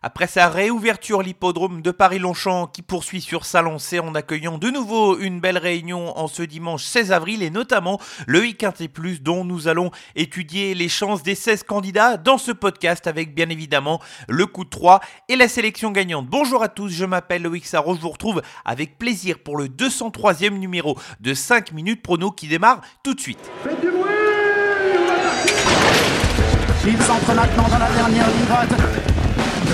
Après sa réouverture, l'hippodrome de Paris-Longchamp qui poursuit sur sa lancée en accueillant de nouveau une belle réunion en ce dimanche 16 avril et notamment le week-end dont nous allons étudier les chances des 16 candidats dans ce podcast avec bien évidemment le coup de 3 et la sélection gagnante. Bonjour à tous, je m'appelle Loïc Sarro, je vous retrouve avec plaisir pour le 203e numéro de 5 minutes prono qui démarre tout de suite. Faites du bruit Il s'entre maintenant dans la dernière ligne droite.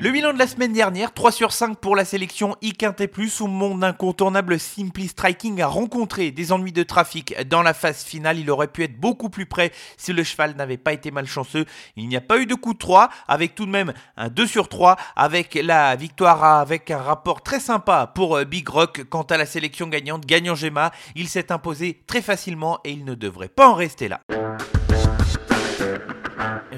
Le bilan de la semaine dernière, 3 sur 5 pour la sélection I-Quintet Plus où mon incontournable Simply Striking a rencontré des ennuis de trafic dans la phase finale. Il aurait pu être beaucoup plus près si le cheval n'avait pas été malchanceux. Il n'y a pas eu de coup de 3 avec tout de même un 2 sur 3 avec la victoire avec un rapport très sympa pour euh, Big Rock. Quant à la sélection gagnante, gagnant Gemma, il s'est imposé très facilement et il ne devrait pas en rester là.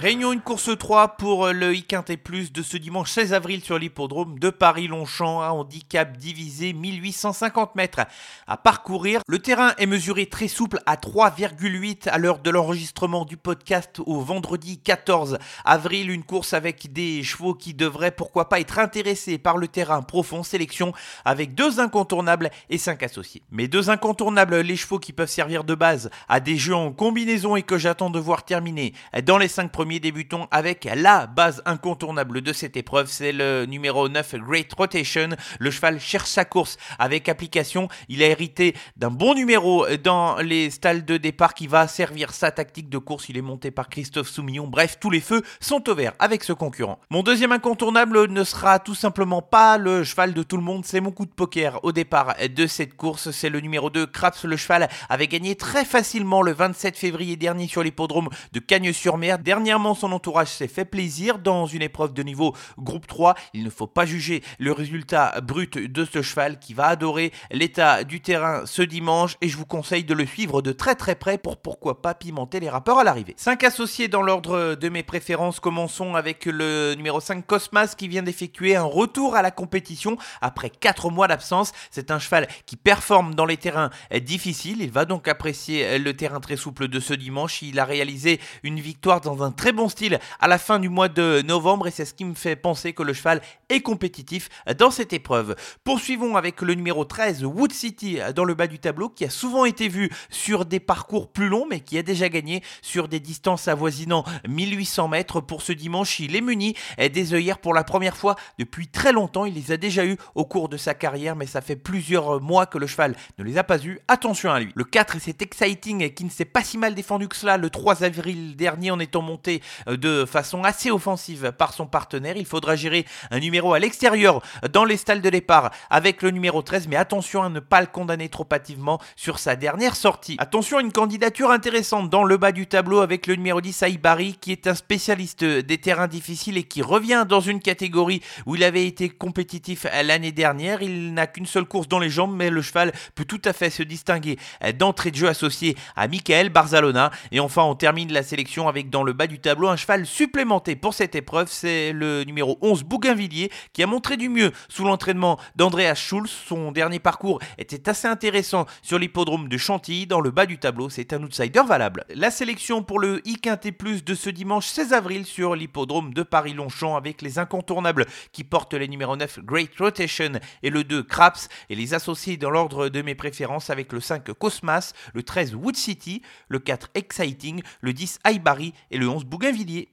Réunion une course 3 pour le I-Quintet Plus de ce dimanche 16 avril sur l'hippodrome de Paris-Longchamp, un handicap divisé 1850 mètres à parcourir. Le terrain est mesuré très souple à 3,8 à l'heure de l'enregistrement du podcast au vendredi 14 avril. Une course avec des chevaux qui devraient pourquoi pas être intéressés par le terrain profond. Sélection avec deux incontournables et cinq associés. Mais deux incontournables, les chevaux qui peuvent servir de base à des jeux en combinaison et que j'attends de voir terminer dans les 5 premiers débutons avec la base incontournable de cette épreuve, c'est le numéro 9 Great Rotation. Le cheval cherche sa course avec application. Il a hérité d'un bon numéro dans les stalles de départ qui va servir sa tactique de course. Il est monté par Christophe Soumillon. Bref, tous les feux sont au vert avec ce concurrent. Mon deuxième incontournable ne sera tout simplement pas le cheval de tout le monde, c'est mon coup de poker au départ de cette course. C'est le numéro 2 Craps. Le cheval avait gagné très facilement le 27 février dernier sur l'hippodrome de Cagnes-sur-Mer. Son entourage s'est fait plaisir dans une épreuve de niveau groupe 3. Il ne faut pas juger le résultat brut de ce cheval qui va adorer l'état du terrain ce dimanche et je vous conseille de le suivre de très très près pour pourquoi pas pimenter les rappeurs à l'arrivée. 5 associés dans l'ordre de mes préférences. Commençons avec le numéro 5 Cosmas qui vient d'effectuer un retour à la compétition après 4 mois d'absence. C'est un cheval qui performe dans les terrains difficiles. Il va donc apprécier le terrain très souple de ce dimanche. Il a réalisé une victoire dans un très bon style à la fin du mois de novembre et c'est ce qui me fait penser que le cheval est compétitif dans cette épreuve. Poursuivons avec le numéro 13 Wood City dans le bas du tableau qui a souvent été vu sur des parcours plus longs mais qui a déjà gagné sur des distances avoisinant 1800 mètres. Pour ce dimanche, il est muni des œillères pour la première fois depuis très longtemps. Il les a déjà eu au cours de sa carrière mais ça fait plusieurs mois que le cheval ne les a pas eu. Attention à lui. Le 4 c'est Exciting qui ne s'est pas si mal défendu que cela le 3 avril dernier en étant monté euh, de façon assez offensive par son partenaire. Il faudra gérer un numéro à l'extérieur dans les stalles de départ avec le numéro 13, mais attention à ne pas le condamner trop hâtivement sur sa dernière sortie. Attention à une candidature intéressante dans le bas du tableau avec le numéro 10 Aïbari qui est un spécialiste des terrains difficiles et qui revient dans une catégorie où il avait été compétitif l'année dernière. Il n'a qu'une seule course dans les jambes, mais le cheval peut tout à fait se distinguer d'entrée de jeu associé à Michael Barzalona. Et enfin, on termine la sélection avec dans le bas du tableau un cheval supplémenté pour cette épreuve, c'est le numéro 11 Bougainvilliers qui a montré du mieux sous l'entraînement d'Andreas Schulz. Son dernier parcours était assez intéressant sur l'hippodrome de Chantilly. Dans le bas du tableau, c'est un outsider valable. La sélection pour le I-Quintet Plus de ce dimanche 16 avril sur l'hippodrome de Paris-Longchamp avec les incontournables qui portent les numéros 9 Great Rotation et le 2 Craps et les associés dans l'ordre de mes préférences avec le 5 Cosmas, le 13 Wood City, le 4 Exciting, le 10 Highbury et le 11 Bougainvilliers.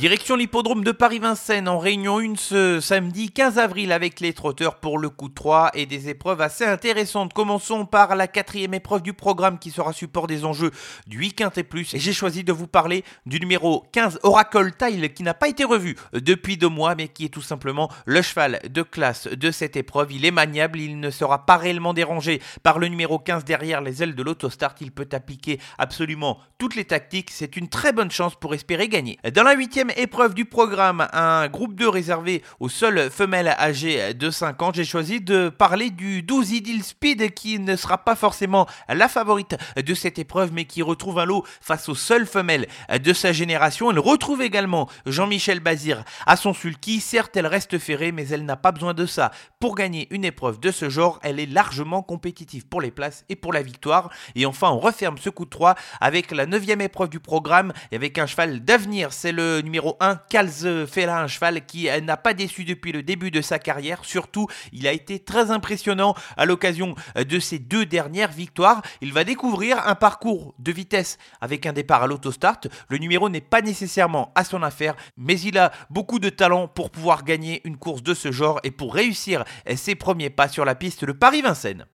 Direction l'hippodrome de Paris-Vincennes en réunion 1 ce samedi 15 avril avec les trotteurs pour le coup 3 et des épreuves assez intéressantes. Commençons par la quatrième épreuve du programme qui sera support des enjeux du week-end et plus. Et j'ai choisi de vous parler du numéro 15 Oracle Tile qui n'a pas été revu depuis deux mois mais qui est tout simplement le cheval de classe de cette épreuve. Il est maniable, il ne sera pas réellement dérangé par le numéro 15 derrière les ailes de l'autostart. Il peut appliquer absolument toutes les tactiques. C'est une très bonne chance pour espérer gagner. Dans la huitième épreuve du programme, un groupe 2 réservé aux seules femelles âgées de 5 ans, j'ai choisi de parler du 12 Idil Speed qui ne sera pas forcément la favorite de cette épreuve mais qui retrouve un lot face aux seules femelles de sa génération. Elle retrouve également Jean-Michel Bazir à son sulky. Certes, elle reste ferrée mais elle n'a pas besoin de ça. Pour gagner une épreuve de ce genre, elle est largement compétitive pour les places et pour la victoire. Et enfin, on referme ce coup de 3 avec la neuvième épreuve du programme et avec un cheval d'avenir. C'est le numéro 1, Calze Fela, un cheval qui n'a pas déçu depuis le début de sa carrière. Surtout, il a été très impressionnant à l'occasion de ses deux dernières victoires. Il va découvrir un parcours de vitesse avec un départ à l'autostart. Le numéro n'est pas nécessairement à son affaire, mais il a beaucoup de talent pour pouvoir gagner une course de ce genre et pour réussir ses premiers pas sur la piste de Paris-Vincennes.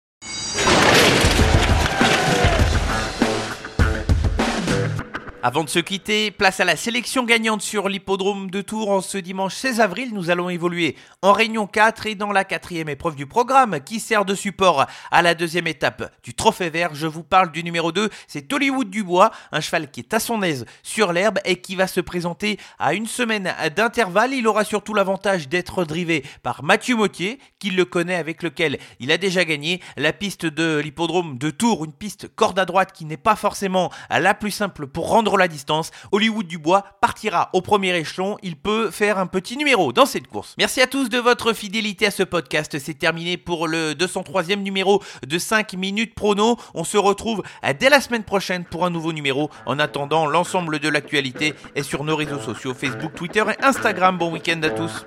Avant de se quitter, place à la sélection gagnante sur l'hippodrome de Tours en ce dimanche 16 avril. Nous allons évoluer en Réunion 4 et dans la quatrième épreuve du programme qui sert de support à la deuxième étape du Trophée Vert. Je vous parle du numéro 2, c'est Hollywood Dubois, un cheval qui est à son aise sur l'herbe et qui va se présenter à une semaine d'intervalle. Il aura surtout l'avantage d'être drivé par Mathieu Mottier, qui le connaît, avec lequel il a déjà gagné la piste de l'hippodrome de Tours, une piste corde à droite qui n'est pas forcément la plus simple pour rendre la distance. Hollywood Dubois partira au premier échelon. Il peut faire un petit numéro dans cette course. Merci à tous de votre fidélité à ce podcast. C'est terminé pour le 203e numéro de 5 minutes prono. On se retrouve dès la semaine prochaine pour un nouveau numéro. En attendant, l'ensemble de l'actualité est sur nos réseaux sociaux Facebook, Twitter et Instagram. Bon week-end à tous.